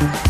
Thank you.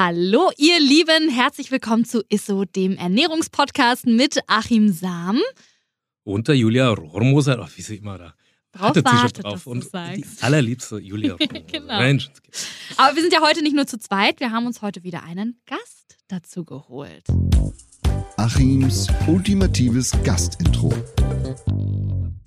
Hallo, ihr Lieben, herzlich willkommen zu Isso, dem Ernährungspodcast mit Achim Sam. Und der Julia Rohrmoser, oh, wie sie immer da Drauf wartet sie schon wartet, drauf. Und die allerliebste Julia Rohrmoser. Genau. Mensch. Aber wir sind ja heute nicht nur zu zweit, wir haben uns heute wieder einen Gast dazu geholt. Achims ultimatives Gastintro.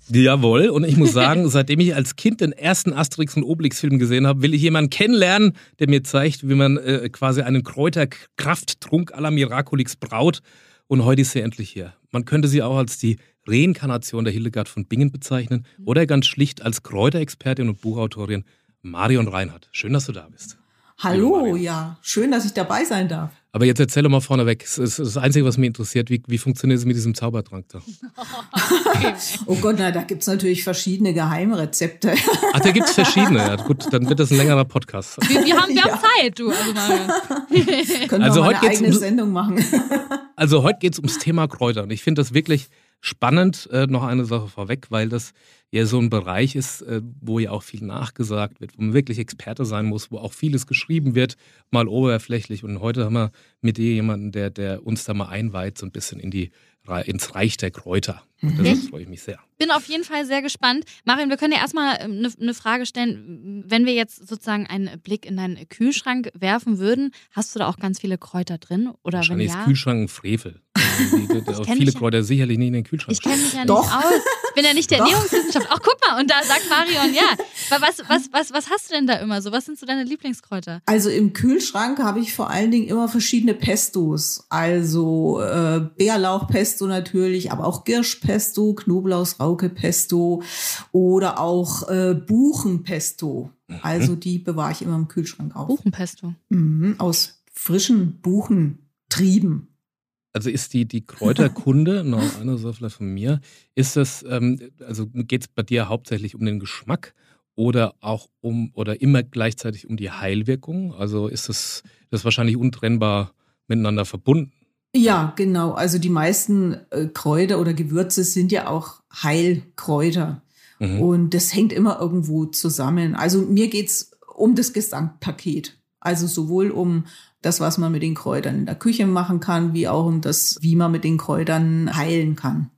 Jawohl, und ich muss sagen, seitdem ich als Kind den ersten Asterix und Obelix-Film gesehen habe, will ich jemanden kennenlernen, der mir zeigt, wie man äh, quasi einen Kräuterkrafttrunk à la Miraculix braut. Und heute ist sie endlich hier. Man könnte sie auch als die Reinkarnation der Hildegard von Bingen bezeichnen oder ganz schlicht als Kräuterexpertin und Buchautorin Marion Reinhardt. Schön, dass du da bist. Hallo, Hallo, ja, schön, dass ich dabei sein darf. Aber jetzt erzähl doch mal vorneweg. Das ist das Einzige, was mich interessiert. Wie, wie funktioniert es mit diesem Zaubertrank da? Oh Gott, na, da gibt's natürlich verschiedene Geheimrezepte. Ach, da gibt es verschiedene. Ja, gut, dann wird das ein längerer Podcast. Wir, wir, haben, wir Ja. Zeit, du. Also. Können Also wir mal heute eine geht's eigene um- Sendung machen. Also heute geht es ums Thema Kräuter. Und ich finde das wirklich spannend. Äh, noch eine Sache vorweg, weil das ja so ein Bereich ist, äh, wo ja auch viel nachgesagt wird, wo man wirklich Experte sein muss, wo auch vieles geschrieben wird, mal oberflächlich. Und heute haben wir mit dir jemanden, der, der uns da mal einweiht, so ein bisschen in die, ins Reich der Kräuter. Mhm. das freue ich mich sehr. bin auf jeden Fall sehr gespannt. Marion, wir können ja erstmal eine eine Frage stellen. Wenn wir jetzt sozusagen einen Blick in deinen Kühlschrank werfen würden, hast du da auch ganz viele Kräuter drin? Oder wenn Wahrscheinlich ist ja? Kühlschrank ein Frevel. Also viele mich ja- Kräuter sicherlich nicht in den Kühlschrank. Ich kenne mich ja Doch. nicht aus. Ich bin ja nicht der. Ernährungswissenschaft. Ach, guck mal, und da sagt Marion, ja. Aber Was, was, was, was hast du denn da immer so? Was sind so deine Lieblingskräuter? Also im Kühlschrank habe ich vor allen Dingen immer verschiedene Pestos. Also äh, Bärlauchpesto natürlich, aber auch Girschpesto, Knoblauchsrauke-Pesto oder auch äh, Buchenpesto. Also die bewahre ich immer im Kühlschrank auf. Buchenpesto. Mhm, aus frischen Buchentrieben. Also ist die, die Kräuterkunde, noch eine Sache vielleicht von mir, ist das, ähm, also geht es bei dir hauptsächlich um den Geschmack oder auch um oder immer gleichzeitig um die Heilwirkung? Also ist das, das wahrscheinlich untrennbar miteinander verbunden? Ja, genau. Also die meisten äh, Kräuter oder Gewürze sind ja auch Heilkräuter. Mhm. Und das hängt immer irgendwo zusammen. Also mir geht's um das Gesamtpaket. Also sowohl um das, was man mit den Kräutern in der Küche machen kann, wie auch um das, wie man mit den Kräutern heilen kann.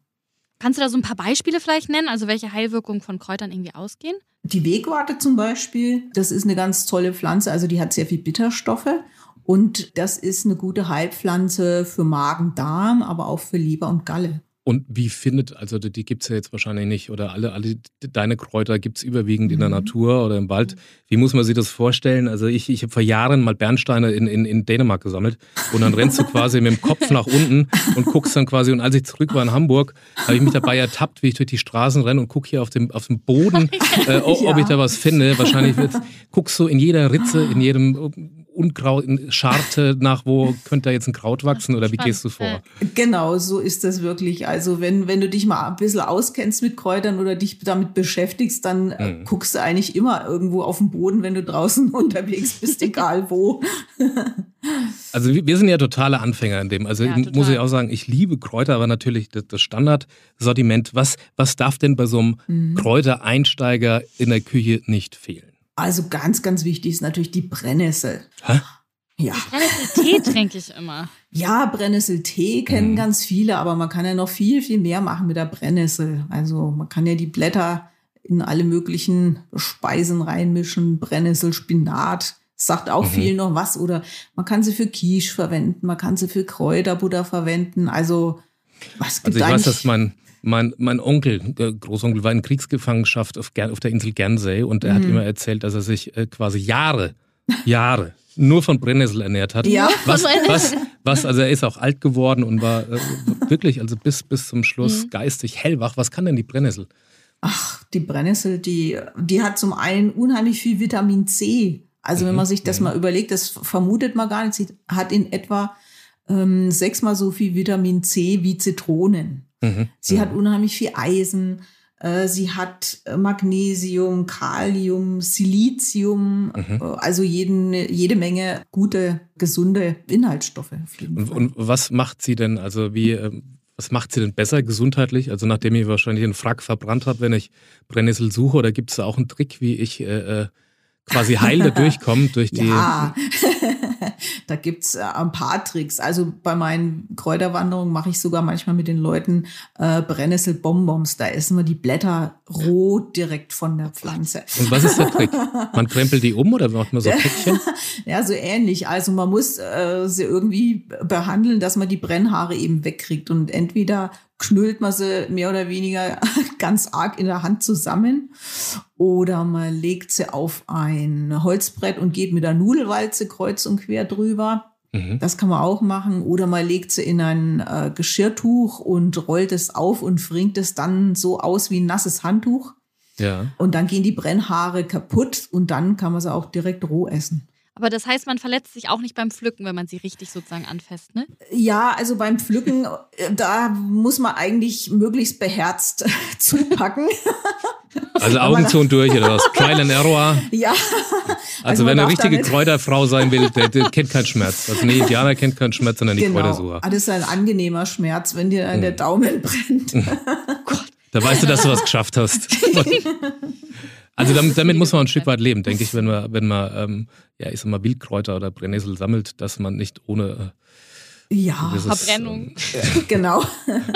Kannst du da so ein paar Beispiele vielleicht nennen? Also welche Heilwirkungen von Kräutern irgendwie ausgehen? Die Wegwarte zum Beispiel, das ist eine ganz tolle Pflanze. Also die hat sehr viel Bitterstoffe. Und das ist eine gute Heilpflanze für Magen, Darm, aber auch für Leber und Galle. Und wie findet, also die, gibt es ja jetzt wahrscheinlich nicht, oder alle, alle deine Kräuter gibt es überwiegend in der Mhm. Natur oder im Wald. Wie muss man sich das vorstellen? Also ich, ich habe vor Jahren mal Bernsteine in, in, in Dänemark gesammelt und dann rennst du quasi mit dem Kopf nach unten und guckst dann quasi, und als ich zurück war in Hamburg, habe ich mich dabei ertappt, wie ich durch die Straßen renne und gucke hier auf dem, auf dem Boden, äh, ob, ob Ja. ich da was finde. Wahrscheinlich guckst du in jeder Ritze, in jedem Unkraut, in Scharte nach, wo könnte da jetzt ein Kraut wachsen oder wie gehst du vor? Genau, so ist das wirklich. Also wenn, wenn du dich mal ein bisschen auskennst mit Kräutern oder dich damit beschäftigst, dann äh, Mhm. guckst du eigentlich immer irgendwo auf den Boden, wenn du draußen unterwegs bist, egal wo. Also wir sind ja totale Anfänger in dem. Also Ja, ich- muss ich auch sagen, ich liebe Kräuter, aber natürlich das, das Standardsortiment. Was, was darf denn bei so einem Mhm. Kräutereinsteiger in der Küche nicht fehlen? Also ganz, ganz wichtig ist natürlich die Brennnessel. Hä? Ja. Tee trinke ich immer. Ja, Brennnesseltee kennen Mhm. ganz viele, aber man kann ja noch viel, viel mehr machen mit der Brennnessel. Also man kann ja die Blätter in alle möglichen Speisen reinmischen, Brennnessel, Spinat. Sagt auch mhm. viel noch was. Oder man kann sie für Quiche verwenden, man kann sie für Kräuterbutter verwenden. Also was gibt Also ich weiß, dass mein, mein, mein Onkel, Großonkel, war in Kriegsgefangenschaft auf, auf der Insel Guernsey und er mhm. hat immer erzählt, dass er sich äh, quasi Jahre, Jahre nur von Brennnessel ernährt hat. Ja, was, was, was, also er ist auch alt geworden und war äh, wirklich, also bis, bis zum Schluss mhm. geistig hellwach. Was kann denn die Brennnessel? Ach, die Brennnessel, die, die hat zum einen unheimlich viel Vitamin C. Also mhm. wenn man sich das mhm. mal überlegt, das vermutet man gar nicht, sie hat in etwa ähm, sechsmal so viel Vitamin C wie Zitronen. Mhm. Sie hat mhm. unheimlich viel Eisen. Äh, sie hat äh, Magnesium, Kalium, Silizium, mhm. Äh, also jeden, jede Menge gute, gesunde Inhaltsstoffe. Und, und, was macht sie denn, also wie, was macht sie denn besser gesundheitlich? Also nachdem ich wahrscheinlich einen Frack verbrannt habe, wenn ich Brennnessel suche, oder gibt es da auch einen Trick, wie ich quasi heil da durchkommen durch die. Ja, da gibt's äh, ein paar Tricks. Also bei meinen Kräuterwanderungen mache ich sogar manchmal mit den Leuten äh, Brennnesselbonbons. Da essen wir die Blätter roh direkt von der Pflanze. Und was ist der Trick? Man krempelt die um oder macht man so Päckchen? ja, so ähnlich. Also man muss äh, sie irgendwie behandeln, dass man die Brennhaare eben wegkriegt. Und entweder knüllt man sie mehr oder weniger ganz arg in der Hand zusammen oder man legt sie auf ein Holzbrett und geht mit der Nudelwalze kreuz und quer drüber. Mhm. Das kann man auch machen. Oder man legt sie in ein äh, Geschirrtuch und rollt es auf und fringt es dann so aus wie ein nasses Handtuch. Ja. Und dann gehen die Brennhaare kaputt und dann kann man sie auch direkt roh essen. Aber das heißt, man verletzt sich auch nicht beim Pflücken, wenn man sie richtig sozusagen anfasst, ne? Ja, also beim Pflücken, äh, da muss man eigentlich möglichst beherzt zupacken. Also Augen zu und durch oder was? Trial and Error. Ja. Also, also wenn eine richtige Kräuterfrau sein will, der, der, kennt keinen Schmerz. Also nee, Indianer kennt keinen Schmerz, sondern die genau. Kräutersucher. Ah, das ist ein angenehmer Schmerz, wenn dir hm. der Daumen brennt. Gott. Da weißt du, dass du was geschafft hast. Also damit, damit, muss man ein Stück weit leben, denke ich, wenn man, wenn man, ähm, ja, ich sag mal, Wildkräuter oder Brennnessel sammelt, dass man nicht ohne äh, ja, dieses, Verbrennung. Äh, genau.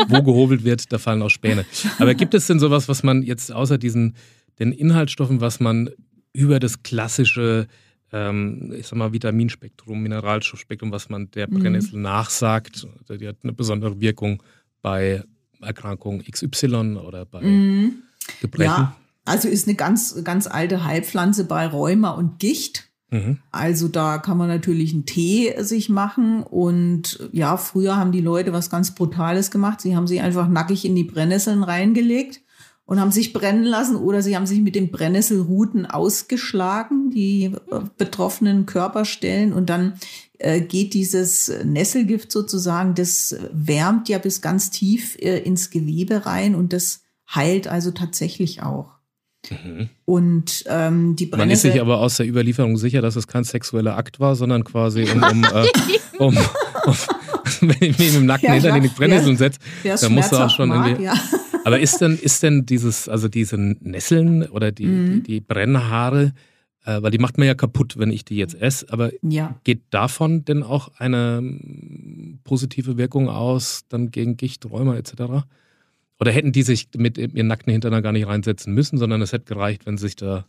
wo gehobelt wird, da fallen auch Späne. Aber gibt es denn sowas, was man jetzt außer diesen den Inhaltsstoffen, was man über das klassische, ähm, ich sag mal, Vitaminspektrum, Mineralstoffspektrum, was man der mhm. Brennnessel mhm. nachsagt, die hat eine besondere Wirkung bei Erkrankungen XY oder bei mhm. Gebrechen? Ja. Also ist eine ganz, ganz alte Heilpflanze bei Rheuma und Gicht. Mhm. Also da kann man natürlich einen Tee sich machen und ja, früher haben die Leute was ganz Brutales gemacht. Sie haben sich einfach nackig in die Brennnesseln reingelegt und haben sich brennen lassen oder sie haben sich mit den Brennnesselruten ausgeschlagen, die äh, betroffenen Körperstellen und dann äh, geht dieses Nesselgift sozusagen, das wärmt ja bis ganz tief äh, ins Gewebe rein und das heilt also tatsächlich auch. Mhm. Und ähm, die Brennnessel. Man ist sich aber aus der Überlieferung sicher, dass es kein sexueller Akt war, sondern quasi um, um, äh, um, um wenn ich mich mit dem nackten ja, Hintern in die Brennnesseln setze, dann musst du auch schon mag, irgendwie. Ja. Aber ist denn, ist denn dieses, also diese Nesseln oder die, mhm. die, die, Brennhaare, äh, weil die macht man ja kaputt, wenn ich die jetzt esse, aber ja. geht davon denn auch eine positive Wirkung aus, dann gegen Gicht, Rheuma etc.? Oder hätten die sich mit ihren nackten Hintern gar nicht reinsetzen müssen, sondern es hätte gereicht, wenn sie sich da,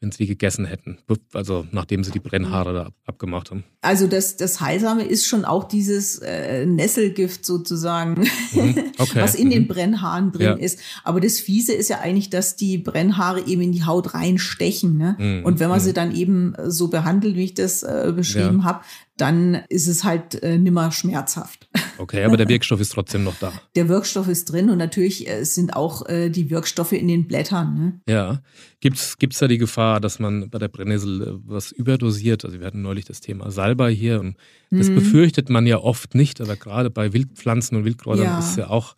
wenn sie gegessen hätten. Also nachdem sie die Brennhaare da abgemacht haben. Also das, das Heilsame ist schon auch dieses äh, Nesselgift sozusagen, mhm. okay. was in mhm. den Brennhaaren drin ja. ist. Aber das Fiese ist ja eigentlich, dass die Brennhaare eben in die Haut reinstechen. Ne? Mhm. Und wenn man mhm. sie dann eben so behandelt, wie ich das äh, beschrieben ja. habe, dann ist es halt äh, nimmer schmerzhaft. Okay, aber der Wirkstoff ist trotzdem noch da. Der Wirkstoff ist drin und natürlich äh, sind auch äh, die Wirkstoffe in den Blättern. Ne? Ja. Gibt es da die Gefahr, dass man bei der Brennnessel äh, was überdosiert? Also wir hatten neulich das Thema Salbei hier und das mhm. befürchtet man ja oft nicht, aber gerade bei Wildpflanzen und Wildkräutern ja. ist ja auch,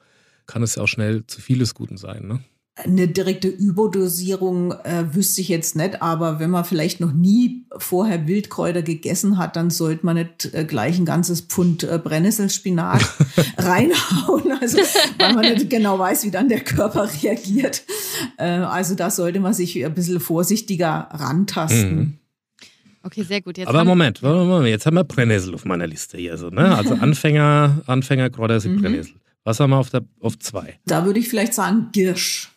kann es ja auch schnell zu vieles Guten sein. Ne? Eine direkte Überdosierung äh, wüsste ich jetzt nicht, aber wenn man vielleicht noch nie vorher Wildkräuter gegessen hat, dann sollte man nicht äh, gleich ein ganzes Pfund äh, Brennnesselspinat reinhauen, also weil man nicht genau weiß, wie dann der Körper reagiert. Äh, also da sollte man sich ein bisschen vorsichtiger rantasten. Mhm. Okay, sehr gut. Jetzt Aber Moment, Moment, jetzt haben wir Brennnessel auf meiner Liste hier. So, ne? Also Anfänger, Anfänger Kräuter sind mhm. Brennnessel. Was haben wir auf, der, auf zwei? Da würde ich vielleicht sagen Girsch.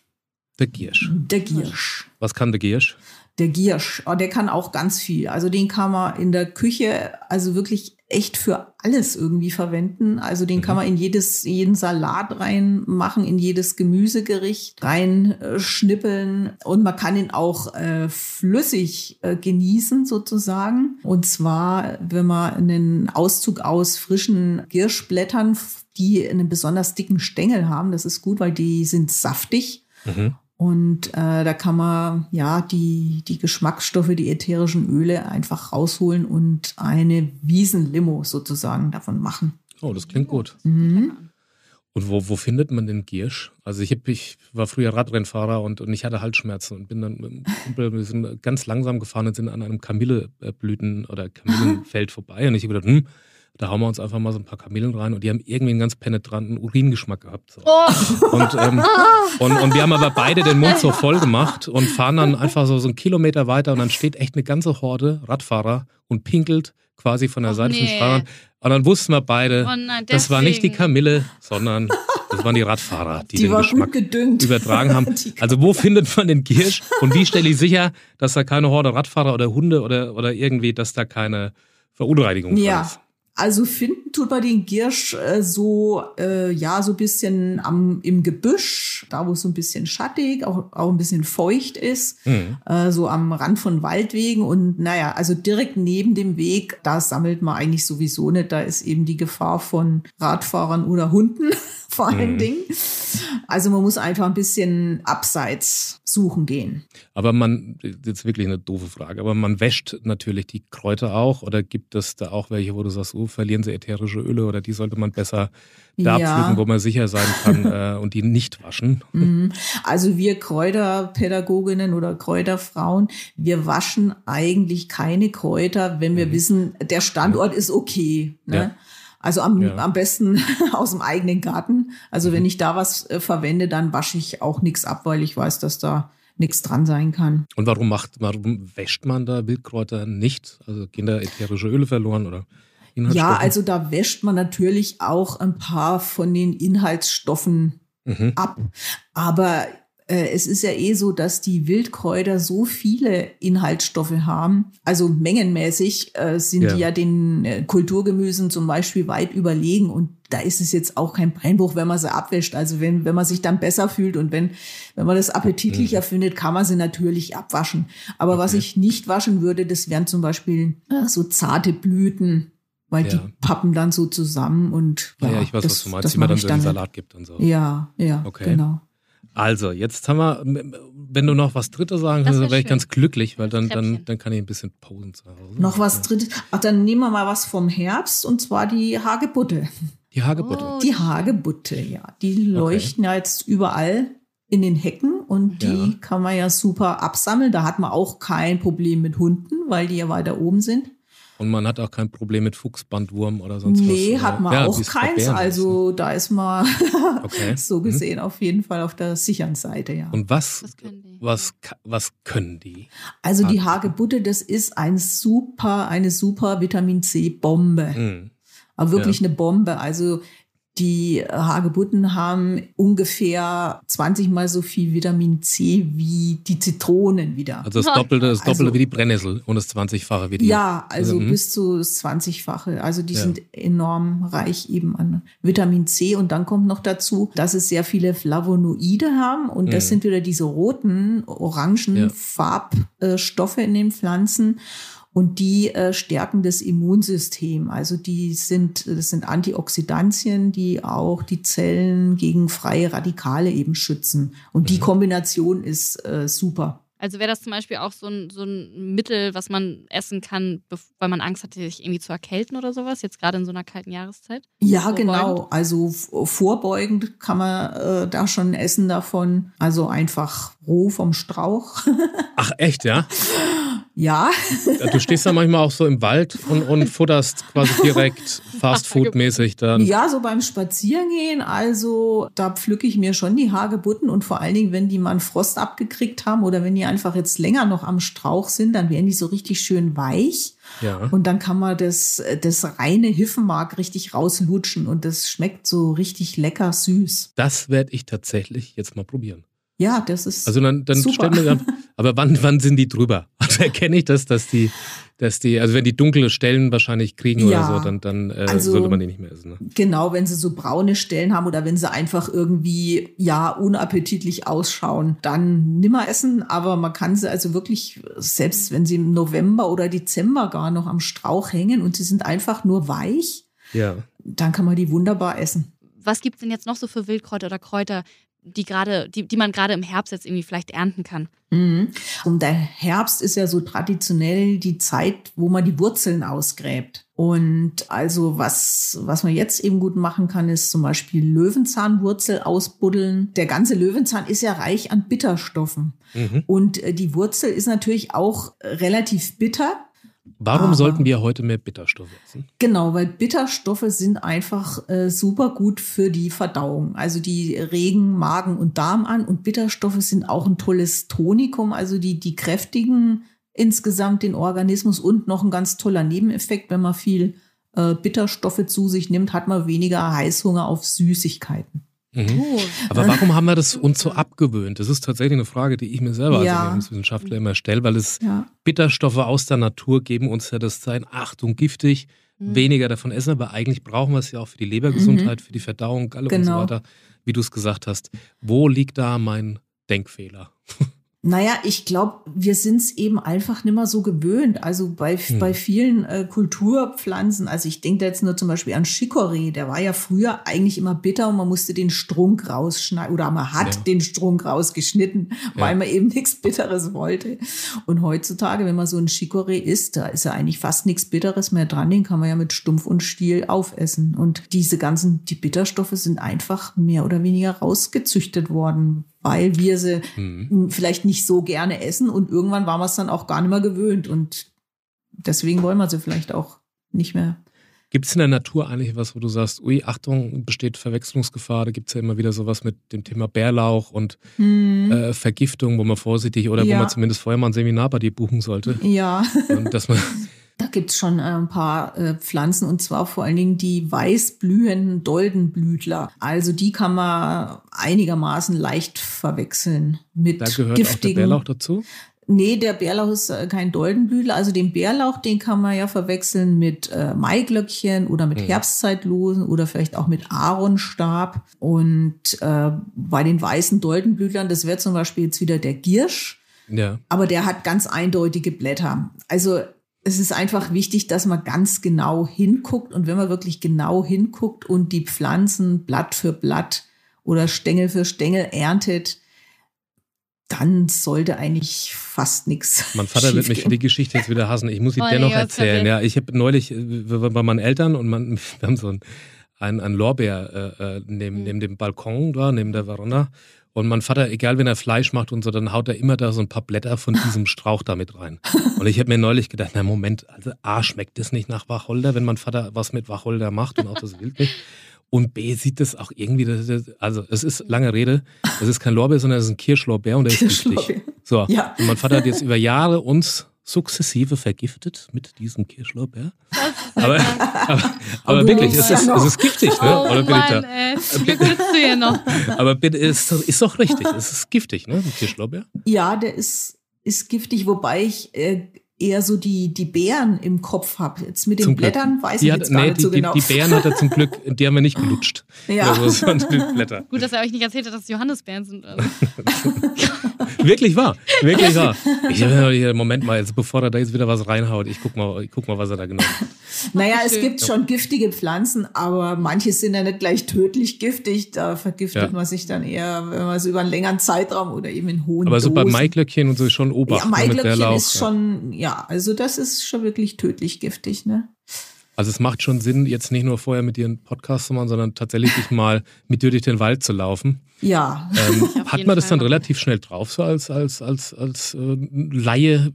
Der Giersch. Der Giersch. Was kann der Giersch? Der Giersch, oh, der kann auch ganz viel. Also den kann man in der Küche also wirklich echt für alles irgendwie verwenden. Also den kann man in jedes, jeden Salat reinmachen, in jedes Gemüsegericht reinschnippeln und man kann ihn auch äh, flüssig äh, genießen sozusagen. Und zwar, wenn man einen Auszug aus frischen Girschblättern, die einen besonders dicken Stängel haben, das ist gut, weil die sind saftig. Mhm. Und äh, da kann man ja die, die Geschmacksstoffe, die ätherischen Öle einfach rausholen und eine Wiesenlimo sozusagen davon machen. Oh, das klingt gut. Mhm. Und wo, wo findet man den Giersch? Also ich, hab, ich war früher Radrennfahrer und, und ich hatte Halsschmerzen und bin dann mit dem Kumpel, wir sind ganz langsam gefahren und sind an einem Kamilleblüten- oder Kamillenfeld vorbei. Und ich habe gedacht, hm, da hauen wir uns einfach mal so ein paar Kamillen rein und die haben irgendwie einen ganz penetranten Uringeschmack gehabt. So. Und, ähm, und, und wir haben aber beide den Mund so voll gemacht und fahren dann einfach so, so einen Kilometer weiter und dann steht echt eine ganze Horde Radfahrer und pinkelt quasi von der Och, Seite vom nee. Straße. Und dann wussten wir beide, Oh nein, das war nicht die. Kamille, sondern das waren die Radfahrer, die, Die, den Geschmack übertragen haben. Also wo findet man den Giersch und wie stelle ich sicher, dass da keine Horde Radfahrer oder Hunde oder, oder irgendwie, dass da keine Verunreinigung Ja. ist? Also finden tut man den Giersch äh, so, äh, ja, so ein bisschen am, im Gebüsch, da wo es so ein bisschen schattig, auch, auch ein bisschen feucht ist, Mhm. äh, so am Rand von Waldwegen. Und naja, also direkt neben dem Weg, da sammelt man eigentlich sowieso nicht, da ist eben die Gefahr von Radfahrern oder Hunden vor allen Mhm. Dingen. Also man muss einfach ein bisschen abseits suchen gehen. Aber man, jetzt wirklich eine doofe Frage, aber man wäscht natürlich die Kräuter auch oder gibt es da auch welche, wo du sagst, oh, verlieren sie ätherische Öle oder die sollte man besser da Ja. pflücken, wo man sicher sein kann äh, und die nicht waschen? Mhm. Also wir Kräuterpädagoginnen oder Kräuterfrauen, wir waschen eigentlich keine Kräuter, wenn wir wissen, der Standort ist okay. Ne? Ja. Also am, Ja. am besten aus dem eigenen Garten. Also wenn ich da was äh, verwende, dann wasche ich auch nichts ab, weil ich weiß, dass da nichts dran sein kann. Und warum macht, warum wäscht man da Wildkräuter nicht? Also gehen da ätherische Öle verloren oder Inhaltsstoffe? Ja, also da wäscht man natürlich auch ein paar von den Inhaltsstoffen Mhm. ab. Aber es ist ja eh so, dass die Wildkräuter so viele Inhaltsstoffe haben. Also mengenmäßig äh, sind Ja. die ja den äh, Kulturgemüsen zum Beispiel weit überlegen. Und da ist es jetzt auch kein Beinbruch, wenn man sie abwäscht. Also wenn, wenn man sich dann besser fühlt und wenn, wenn man das appetitlicher findet, kann man sie natürlich abwaschen. Aber was Mhm. Okay. ich nicht waschen würde, das wären zum Beispiel äh, so zarte Blüten. Weil die Ja. pappen dann so zusammen und Ja, ja, ich weiß, das- was du meinst, die man dann so in. Salat gibt und so. Ja, ja, Okay. genau. Also, jetzt haben wir, wenn du noch was Drittes sagen kannst, dann wäre ich schön. ganz glücklich, weil dann, dann, dann kann ich ein bisschen posen zu Hause. Noch was drittes. Ach, dann nehmen wir mal was vom Herbst und zwar die Hagebutte. Die Hagebutte. Oh, Die Hagebutte, ja. Die leuchten ja jetzt überall in den Hecken und die Ja. kann man ja super absammeln. Da hat man auch kein Problem mit Hunden, weil die ja weiter oben sind. Und man hat auch kein Problem mit Fuchsbandwurm oder sonst was. nee, hat man Ja, auch keins. Ist, Also da ist man ne? Okay. so Mhm. gesehen auf jeden Fall auf der sicheren Seite, ja. Und was, Was können die? was, was können die? Also die Hagebutte. Hagebutte, das ist ein super, eine super Vitamin C Bombe. Hm. Aber wirklich eine Bombe. Also die Hagebutten haben ungefähr 20 mal so viel Vitamin C wie die Zitronen wieder. Also das Doppelte, das Doppelte Also- wie die Brennnessel und das 20-fache wie die. ja, also mhm. bis zu das 20-fache. Also die Ja. sind enorm reich eben an Vitamin C. Und dann kommt noch dazu, dass es sehr viele Flavonoide haben. Und das Mhm. sind wieder diese roten, orangen Ja. Farbstoffe in den Pflanzen. Und die äh, stärken das Immunsystem. Also die sind, das sind Antioxidantien, die auch die Zellen gegen freie Radikale eben schützen. Und die Mhm. Kombination ist äh, super. Also wäre das zum Beispiel auch so ein, so ein Mittel, was man essen kann, weil man Angst hat, sich irgendwie zu erkälten oder sowas, jetzt gerade in so einer kalten Jahreszeit? Ja, Vorbeugend? genau. Also vorbeugend kann man äh, da schon essen davon. Also einfach roh vom Strauch. Ach, echt, ja? ja, Du stehst da manchmal auch so im Wald und, und futterst quasi direkt Fastfood-mäßig dann. ja, so beim Spazierengehen. Also da pflücke ich mir schon die Hagebutten und vor allen Dingen, wenn die mal einen Frost abgekriegt haben oder wenn die einfach jetzt länger noch am Strauch sind, dann werden die so richtig schön weich. Ja. Und dann kann man das, das reine Hiffenmark richtig rauslutschen und das schmeckt so richtig lecker süß. Das werde ich tatsächlich jetzt mal probieren. Ja, das ist. Also dann, dann super. stellen wir dann, aber wann, wann sind die drüber? Also erkenne ich das, dass die, dass die, also wenn die dunkle Stellen wahrscheinlich kriegen Ja. oder so, dann, dann äh, Also- sollte man die nicht mehr essen. Ne? Genau, wenn sie so braune Stellen haben oder wenn sie einfach irgendwie ja unappetitlich ausschauen, dann nimmer essen. Aber man kann sie also wirklich, selbst wenn sie im November oder Dezember gar noch am Strauch hängen und sie sind einfach nur weich, Ja. dann kann man die wunderbar essen. Was gibt es denn jetzt noch so für Wildkräuter oder Kräuter, die gerade, die, die man gerade im Herbst jetzt irgendwie vielleicht ernten kann? Mhm. Und der Herbst ist ja so traditionell die Zeit, wo man die Wurzeln ausgräbt. Und also was, was man jetzt eben gut machen kann, ist zum Beispiel Löwenzahnwurzel ausbuddeln. Der ganze Löwenzahn ist ja reich an Bitterstoffen. Mhm. Und äh, die Wurzel ist natürlich auch äh, relativ bitter. Warum Aber- sollten wir heute mehr Bitterstoffe essen? Genau, weil Bitterstoffe sind einfach äh, super gut für die Verdauung. Also die regen Magen und Darm an und Bitterstoffe sind auch ein tolles Tonikum, also die, die kräftigen insgesamt den Organismus und noch ein ganz toller Nebeneffekt, wenn man viel äh, Bitterstoffe zu sich nimmt, hat man weniger Heißhunger auf Süßigkeiten. Mhm. Aber warum haben wir das uns so abgewöhnt? Das ist tatsächlich eine Frage, die ich mir selber als Ja. Ernährungswissenschaftler immer stelle, weil es Ja. Bitterstoffe aus der Natur geben uns ja das Zeichen, Achtung, giftig, Mhm. weniger davon essen, aber eigentlich brauchen wir es ja auch für die Lebergesundheit, für die Verdauung, Galle und so Genau. weiter, wie du es gesagt hast. Wo liegt da mein Denkfehler? Naja, ich glaube, wir sind es eben einfach nicht mehr so gewöhnt. Also bei, Hm. bei vielen äh, Kulturpflanzen, also ich denke da jetzt nur zum Beispiel an Chicorée, der war ja früher eigentlich immer bitter und man musste den Strunk rausschneiden oder man hat Ja. den Strunk rausgeschnitten, weil Ja. man eben nichts Bitteres wollte. Und heutzutage, wenn man so ein Chicorée isst, da ist ja eigentlich fast nichts Bitteres mehr dran, den kann man ja mit Stumpf und Stiel aufessen. Und diese ganzen, die Bitterstoffe sind einfach mehr oder weniger rausgezüchtet worden, weil wir sie Mhm. vielleicht nicht so gerne essen und irgendwann war man es dann auch gar nicht mehr gewöhnt und deswegen wollen wir sie vielleicht auch nicht mehr. Gibt es in der Natur eigentlich was, wo du sagst, ui, Achtung, besteht Verwechslungsgefahr? Da gibt es ja immer wieder sowas mit dem Thema Bärlauch und äh, Vergiftung, wo man vorsichtig oder wo Ja. man zumindest vorher mal ein Seminar bei dir buchen sollte. Ja, Und dass man, da gibt's schon äh, ein paar äh, Pflanzen und zwar vor allen Dingen die weißblühenden Doldenblütler. Also die kann man einigermaßen leicht verwechseln mit da gehört auch der giftigen. Bärlauch dazu. Nee, der Bärlauch ist äh, kein Doldenblütler. Also den Bärlauch, den kann man ja verwechseln mit äh, Maiglöckchen oder mit Mhm. Herbstzeitlosen oder vielleicht auch mit Aaronstab. Und äh, bei den weißen Doldenblütlern, das wäre zum Beispiel jetzt wieder der Giersch, Ja. aber der hat ganz eindeutige Blätter. Also es ist einfach wichtig, dass man ganz genau hinguckt. Und wenn man wirklich genau hinguckt und die Pflanzen Blatt für Blatt oder Stängel für Stängel erntet, dann sollte eigentlich fast nichts. Mein Vater wird mich für die Geschichte jetzt wieder hassen. Ich muss sie Oh, dennoch erzählen. Ja, ich habe neulich äh, bei meinen Eltern und man, wir haben so ein, ein, ein Lorbeer äh, äh, neben, Mhm. neben dem Balkon da, neben der Veranda. Und mein Vater, egal wenn er Fleisch macht und so, dann haut er immer da so ein paar Blätter von diesem Strauch da mit rein. Und ich habe mir neulich gedacht, na Moment, also A, schmeckt es nicht nach Wacholder, wenn mein Vater was mit Wacholder macht und auch das Wild nicht. Und B, sieht das auch irgendwie, das, das, also es ist lange Rede, es ist kein Lorbeer, sondern es ist ein Kirschlorbeer und der ist giftig. So, Ja. und mein Vater hat jetzt über Jahre uns sukzessive vergiftet mit diesem Kirschlorbeer. Aber, aber, aber du wirklich, es ist, es ist giftig, ne? Oh Oder bin ich Mann, da? ey. Glück du hier noch. Aber bitte, ist, ist doch richtig, es ist giftig, ne? Ein Kirschlorbeer. Ja, der ist, ist giftig, wobei ich äh, eher so die, die Beeren im Kopf habe. Jetzt mit den Zum Glück. Blättern weiß Die, ich hat, jetzt gar nee, nicht die, so genau. die, die Beeren hat er zum Glück, die haben wir nicht gelutscht. Ja. Also. Gut, dass er euch nicht erzählt hat, dass es Johannisbeeren sind. Also. Wirklich wahr, wirklich wahr. Ich habe Moment mal, jetzt, bevor er da jetzt wieder was reinhaut, ich guck mal, ich guck mal was er da genommen hat. Naja, es gibt schon giftige Pflanzen, aber manche sind ja nicht gleich tödlich giftig. Da vergiftet Ja. man sich dann eher, wenn man es über einen längeren Zeitraum oder eben in hohen Aber so bei Dosen. Maiglöckchen und so ist schon Obacht. Ja, ne, Maiglöckchen ist schon, ja, also das ist schon wirklich tödlich giftig, ne? Also es macht schon Sinn, jetzt nicht nur vorher mit dir einen Podcast zu machen, sondern tatsächlich dich mal mit dir durch den Wald zu laufen. Ja. Ähm, hat man das Fall dann relativ schnell drauf, so als, als, als, als äh, Laie,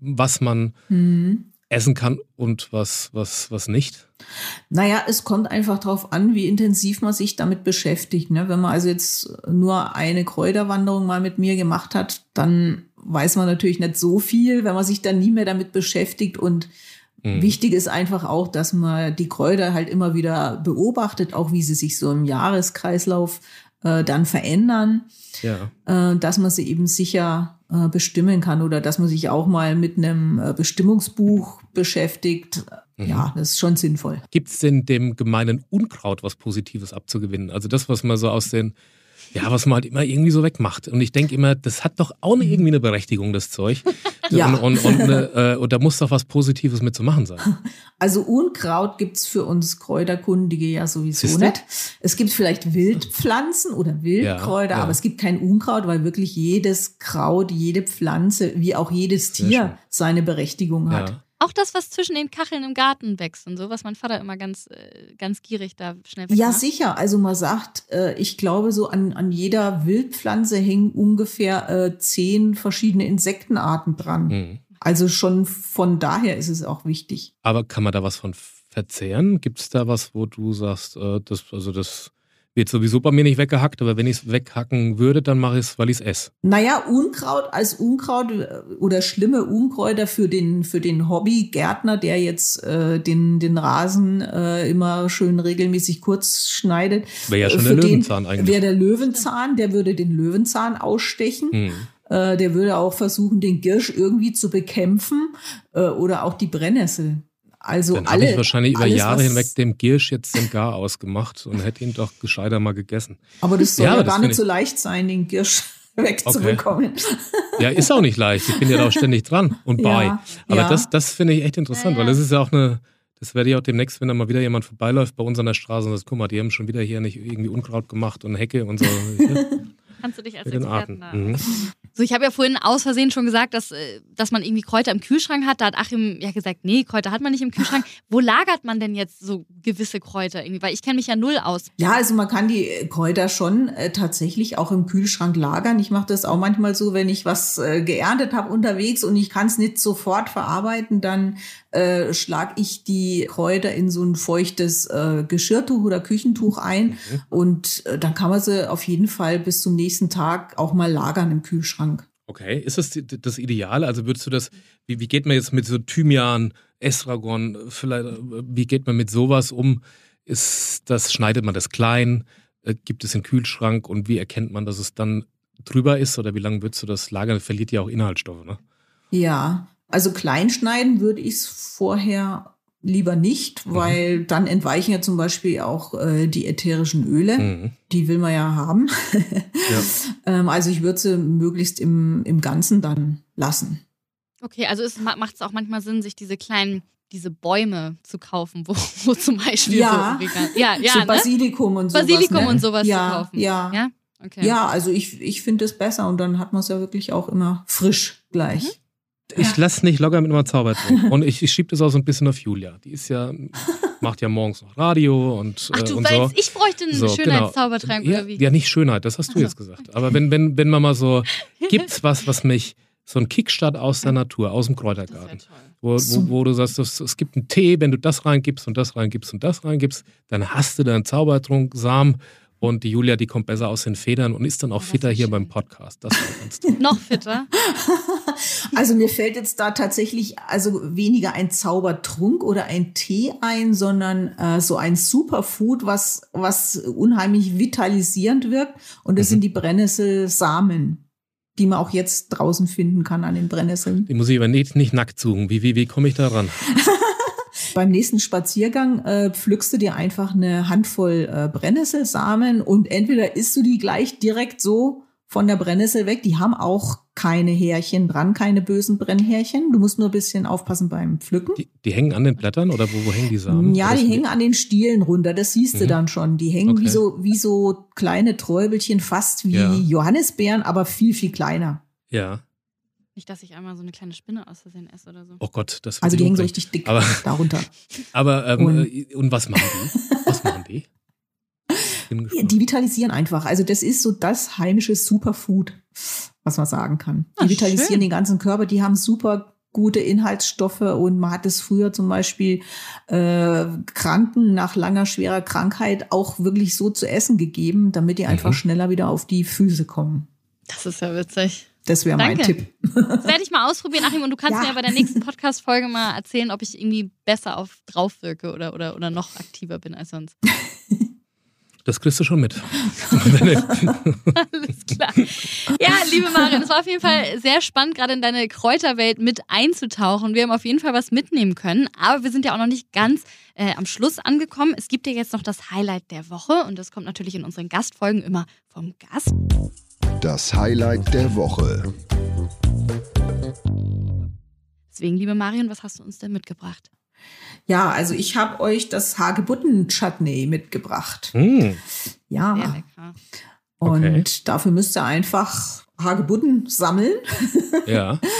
was man Hm. essen kann und was, was, was nicht? Naja, es kommt einfach darauf an, wie intensiv man sich damit beschäftigt. Ne? Wenn man also jetzt nur eine Kräuterwanderung mal mit mir gemacht hat, dann weiß man natürlich nicht so viel, wenn man sich dann nie mehr damit beschäftigt. Und Mhm. wichtig ist einfach auch, dass man die Kräuter halt immer wieder beobachtet, auch wie sie sich so im Jahreskreislauf äh, dann verändern, Ja. äh, dass man sie eben sicher äh, bestimmen kann oder dass man sich auch mal mit einem äh, Bestimmungsbuch beschäftigt. Mhm. Ja, das ist schon sinnvoll. Gibt es denn dem gemeinen Unkraut was Positives abzugewinnen? Also das, was man so aus den, ja, was man halt immer irgendwie so wegmacht. Und ich denke immer, das hat doch auch eine, irgendwie eine Berechtigung, das Zeug. Ja. Und, und, und, eine, äh, und da muss doch was Positives mit zu machen sein. Also Unkraut gibt's für uns Kräuterkundige ja sowieso Siehste? nicht. Es gibt vielleicht Wildpflanzen oder Wildkräuter, Ja, ja. aber es gibt kein Unkraut, weil wirklich jedes Kraut, jede Pflanze, wie auch jedes. Tier seine Berechtigung hat. Auch das, was zwischen den Kacheln im Garten wächst und so, was mein Vater immer ganz, äh, ganz gierig da schnell Ja, sicher. Also man sagt, äh, ich glaube, so an, an jeder Wildpflanze hängen ungefähr äh, zehn verschiedene Insektenarten dran. Hm. Also schon von daher ist es auch wichtig. Aber kann man da was von verzehren? Gibt es da was, wo du sagst, das, also das wird sowieso bei mir nicht weggehackt, aber wenn ich es weghacken würde, dann mache ich es, weil ich es esse. Naja, Unkraut als Unkraut äh, oder schlimme Unkräuter für den, für den Hobbygärtner, der jetzt äh, den, den Rasen äh, immer schön regelmäßig kurz schneidet. Wäre ja schon Äh, der für den Löwenzahn eigentlich. Wäre der Löwenzahn, der würde den Löwenzahn ausstechen. Hm. Äh, der würde auch versuchen, den Girsch irgendwie zu bekämpfen oder auch die Brennnessel. Also Dann habe alle. ich wahrscheinlich über alles, Jahre hinweg dem Giersch jetzt den Gar ausgemacht und hätte ihn doch gescheiter mal gegessen. Aber das soll Ja, ja, gar nicht ich- so leicht sein, den Girsch wegzubekommen. Ja, ist auch nicht leicht. Ich bin ja da auch ständig dran und bei. Ja, Aber ja. das, das finde ich echt interessant, Ja, weil das ist ja auch eine, das werde ich auch demnächst, wenn da mal wieder jemand vorbeiläuft bei uns an der Straße und sagt, guck mal, die haben schon wieder hier nicht irgendwie Unkraut gemacht und Hecke und so. Kannst du dich als Experten. Mhm. So, ich habe ja vorhin aus Versehen schon gesagt, dass, äh, dass man irgendwie Kräuter im Kühlschrank hat. Da hat Achim ja gesagt, nee, Kräuter hat man nicht im Kühlschrank. Wo lagert man denn jetzt so gewisse Kräuter irgendwie? Weil ich kenne mich ja null aus. Ja, also man kann die äh, Kräuter schon äh, tatsächlich auch im Kühlschrank lagern. Ich mache das auch manchmal so, wenn ich was äh, geerntet habe unterwegs und ich kann es nicht sofort verarbeiten, dann äh, schlage ich die Kräuter in so ein feuchtes äh, Geschirrtuch oder Küchentuch ein und äh, dann kann man sie auf jeden Fall bis zum nächsten Tag auch mal lagern im Kühlschrank. Okay, ist das das Ideale? Also würdest du das, wie, wie geht man jetzt mit so Thymian, Estragon, vielleicht, äh, wie geht man mit sowas um? Ist das, schneidet man das klein? Äh, Gibt es einen Kühlschrank und wie erkennt man, dass es dann drüber ist oder wie lange würdest du das lagern? Das verliert ja auch Inhaltsstoffe, ne? Ja, also kleinschneiden würde ich es vorher lieber nicht, weil dann entweichen ja zum Beispiel auch äh, die ätherischen Öle. Mhm. Die will man ja haben. Ja. ähm, also ich würde sie möglichst im, im Ganzen dann lassen. Okay, also es macht es auch manchmal Sinn, sich diese kleinen, diese Bäume zu kaufen, wo, wo zum Beispiel Ja. so. Ja, ja, so ne? Basilikum und sowas. Basilikum ne? und sowas ja, zu kaufen. Ja, ja. Ja? Okay. Ja, also ich, ich finde es besser und dann hat man es ja wirklich auch immer frisch gleich. Mhm. Ich lasse nicht locker mit einem Zaubertrunk. Und ich, ich schiebe das auch so ein bisschen auf Julia. Die ist ja, macht ja morgens noch Radio und, Ach äh, du und weißt, so. ich bräuchte einen So, Schönheitszaubertrank ja, oder wie? ja, nicht Schönheit, das hast du so. jetzt gesagt. Aber wenn, wenn, wenn man mal so, gibt's was, was mich, so ein Kickstart aus der Natur, aus dem Kräutergarten, wo, wo, wo du sagst, das, es gibt einen Tee, wenn du das reingibst und das reingibst und das reingibst, dann hast du deinen Zaubertrunk, Samen und die Julia, die kommt besser aus den Federn und ist dann auch das fitter hier schön. beim Podcast. Das war ganz toll. Noch fitter. Also mir fällt jetzt da tatsächlich also weniger ein Zaubertrunk oder ein Tee ein, sondern äh, so ein Superfood, was, was unheimlich vitalisierend wirkt. Und das Mhm. sind die Brennnesselsamen, die man auch jetzt draußen finden kann an den Brennnesseln. Die muss ich aber nicht, nicht nackt suchen. Wie, wie, wie komme ich da ran? Beim nächsten Spaziergang äh, pflückst du dir einfach eine Handvoll äh, Brennnesselsamen und entweder isst du die gleich direkt so von der Brennnessel weg. Die haben auch keine Härchen dran, keine bösen Brennhärchen. Du musst nur ein bisschen aufpassen beim Pflücken. Die, die hängen an den Blättern oder wo, wo hängen die Samen? Ja, die hängen an den Stielen runter, das siehst du Mhm. dann schon. Die hängen wie Okay. so, wie so kleine Träubelchen, fast wie Ja. Johannisbeeren, aber viel, viel kleiner. Ja. Nicht, dass ich einmal so eine kleine Spinne aus Versehen esse oder so. Oh Gott, das Also die hängen so richtig dick Aber- darunter. Aber, ähm, Und- äh, und was machen die? Was machen die? Die vitalisieren einfach. Also das ist so das heimische Superfood, was man sagen kann. Die Ah, vitalisieren schön. den ganzen Körper, die haben super gute Inhaltsstoffe und man hat es früher zum Beispiel äh, Kranken nach langer schwerer Krankheit auch wirklich so zu essen gegeben, damit die einfach Mhm. schneller wieder auf die Füße kommen. Das ist ja witzig. Das wäre mein. Tipp. Das werde ich mal ausprobieren, Achim, und du kannst Ja. mir ja bei der nächsten Podcast-Folge mal erzählen, ob ich irgendwie besser auf drauf wirke oder, oder, oder noch aktiver bin als sonst. Das kriegst du schon mit. Alles klar. Ja, liebe Marion, es war auf jeden Fall sehr spannend, gerade in deine Kräuterwelt mit einzutauchen. Wir haben auf jeden Fall was mitnehmen können, aber wir sind ja auch noch nicht ganz äh, am Schluss angekommen. Es gibt ja jetzt noch das Highlight der Woche und das kommt natürlich in unseren Gastfolgen immer vom Gast. Das Highlight der Woche. Deswegen, liebe Marion, was hast du uns denn mitgebracht? Ja, also ich habe euch das Hagebutten-Chutney mitgebracht. Mm. Ja. Sehr lecker. Und Okay. dafür müsst ihr einfach Hagebutten sammeln. Ja.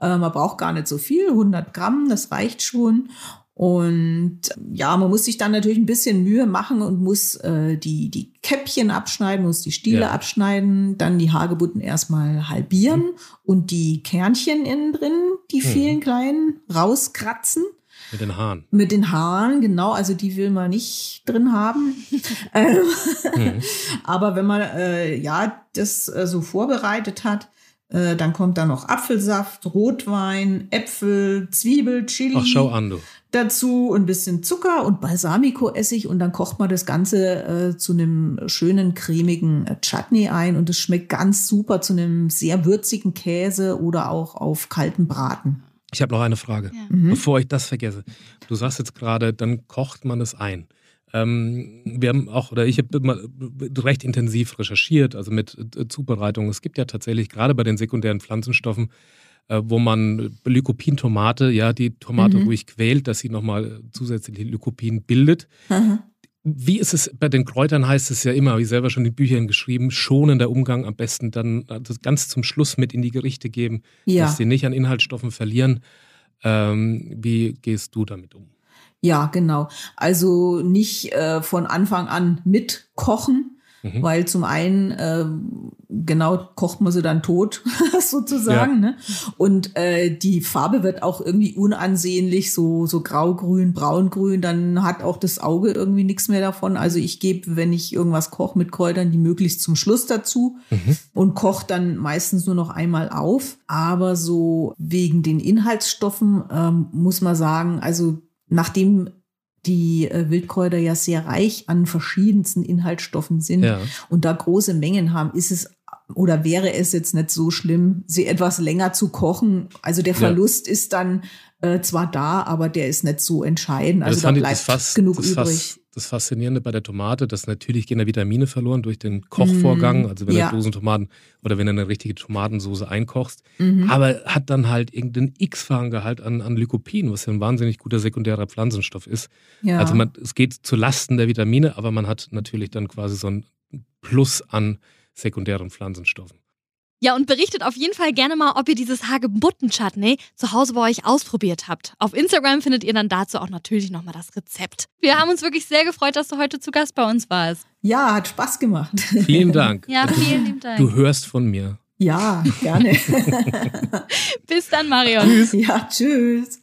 Äh, man braucht gar nicht so viel, 100 Gramm, das reicht schon. Und ja, man muss sich dann natürlich ein bisschen Mühe machen und muss äh, die, die Käppchen abschneiden, muss die Stiele Ja. abschneiden, dann die Hagebutten erstmal halbieren und die Kernchen innen drin, die vielen kleinen, rauskratzen. Mit den Haaren. Mit den Haaren, genau, also die will man nicht drin haben. Mhm. Aber wenn man äh, ja das äh, so vorbereitet hat, äh, dann kommt da noch Apfelsaft, Rotwein, Äpfel, Zwiebel, Chili Ach, schau an, du. dazu und ein bisschen Zucker und Balsamico-Essig und dann kocht man das Ganze äh, zu einem schönen cremigen äh, Chutney ein und es schmeckt ganz super zu einem sehr würzigen Käse oder auch auf kalten Braten. Ich habe noch eine Frage, Ja. Mhm. bevor ich das vergesse. Du sagst jetzt gerade, dann kocht man es ein. Ähm, wir haben auch, oder ich habe immer recht intensiv recherchiert, also mit äh, Zubereitung. Es gibt ja tatsächlich gerade bei den sekundären Pflanzenstoffen, äh, wo man Lycopin-Tomate, ja, die Tomate Mhm. ruhig quält, dass sie nochmal zusätzlich Lycopin bildet. Wie ist es bei den Kräutern heißt es ja immer, habe ich selber schon in Büchern geschrieben, schonender Umgang am besten dann das ganz zum Schluss mit in die Gerichte geben, Ja. dass sie nicht an Inhaltsstoffen verlieren. Ähm, wie gehst du damit um? Ja, genau. Also nicht äh, von Anfang an mitkochen, Mhm. weil zum einen äh, genau kocht man sie dann tot sozusagen, ne? Und äh, die Farbe wird auch irgendwie unansehnlich, so so graugrün, braungrün. Dann hat auch das Auge irgendwie nichts mehr davon. Also ich gebe, wenn ich irgendwas koche mit Kräutern, die möglichst zum Schluss dazu Mhm. und koche dann meistens nur noch einmal auf. Aber so wegen den Inhaltsstoffen ähm, muss man sagen, also nachdem die äh, Wildkräuter ja sehr reich an verschiedensten Inhaltsstoffen sind Ja. und da große Mengen haben, ist es oder wäre es jetzt nicht so schlimm, sie etwas länger zu kochen. Also der Ja. Verlust ist dann äh, zwar da, aber der ist nicht so entscheidend. Also das da fand ich bleibt das, Fass, genug das, übrig. Fass, das Faszinierende bei der Tomate, dass natürlich gehen da Vitamine verloren durch den Kochvorgang, Mm, also wenn ja. du Dosentomaten oder wenn du eine richtige Tomatensoße einkochst, Mhm. aber hat dann halt irgendeinen x-fachen Gehalt an, an Lycopin, was ja ein wahnsinnig guter sekundärer Pflanzenstoff ist. ja. Also man, es geht zu Lasten der Vitamine, aber man hat natürlich dann quasi so ein Plus an sekundären Pflanzenstoffen. Ja, und berichtet auf jeden Fall gerne mal, ob ihr dieses Hagebutten-Chutney zu Hause bei euch ausprobiert habt. Auf Instagram findet ihr dann dazu auch natürlich nochmal das Rezept. Wir haben uns wirklich sehr gefreut, dass du heute zu Gast bei uns warst. ja, hat Spaß gemacht. Vielen Dank. Ja, vielen lieben Dank. Du hörst von mir. ja, gerne. Bis dann, Marion. ja, tschüss.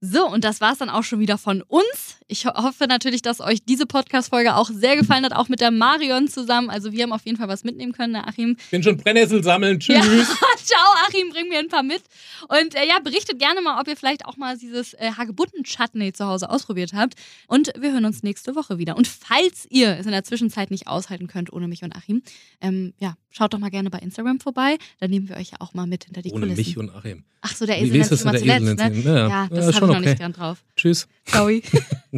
So, und das war's dann auch schon wieder von uns. Ich ho hoffe natürlich, dass euch diese Podcast-Folge auch sehr gefallen hat, auch mit der Marion zusammen. Also wir haben auf jeden Fall was mitnehmen können, ne, Achim. Bin schon Brennnessel sammeln. Tschüss. Ja, ciao, Achim, bring mir ein paar mit. Und äh, ja, berichtet gerne mal, ob ihr vielleicht auch mal dieses äh, Hagebutten-Chutney zu Hause ausprobiert habt. Und wir hören uns nächste Woche wieder. Und falls ihr es in der Zwischenzeit nicht aushalten könnt ohne mich und Achim, ähm, ja, schaut doch mal gerne bei Instagram vorbei. Da nehmen wir euch ja auch mal mit hinter die Ohne Kulissen. mich und Achim. Ach so, der Esel nennt immer zuletzt, ne? Ja, Ja, das ja, habe ich noch okay. nicht gern drauf. Tschüss. Ciao.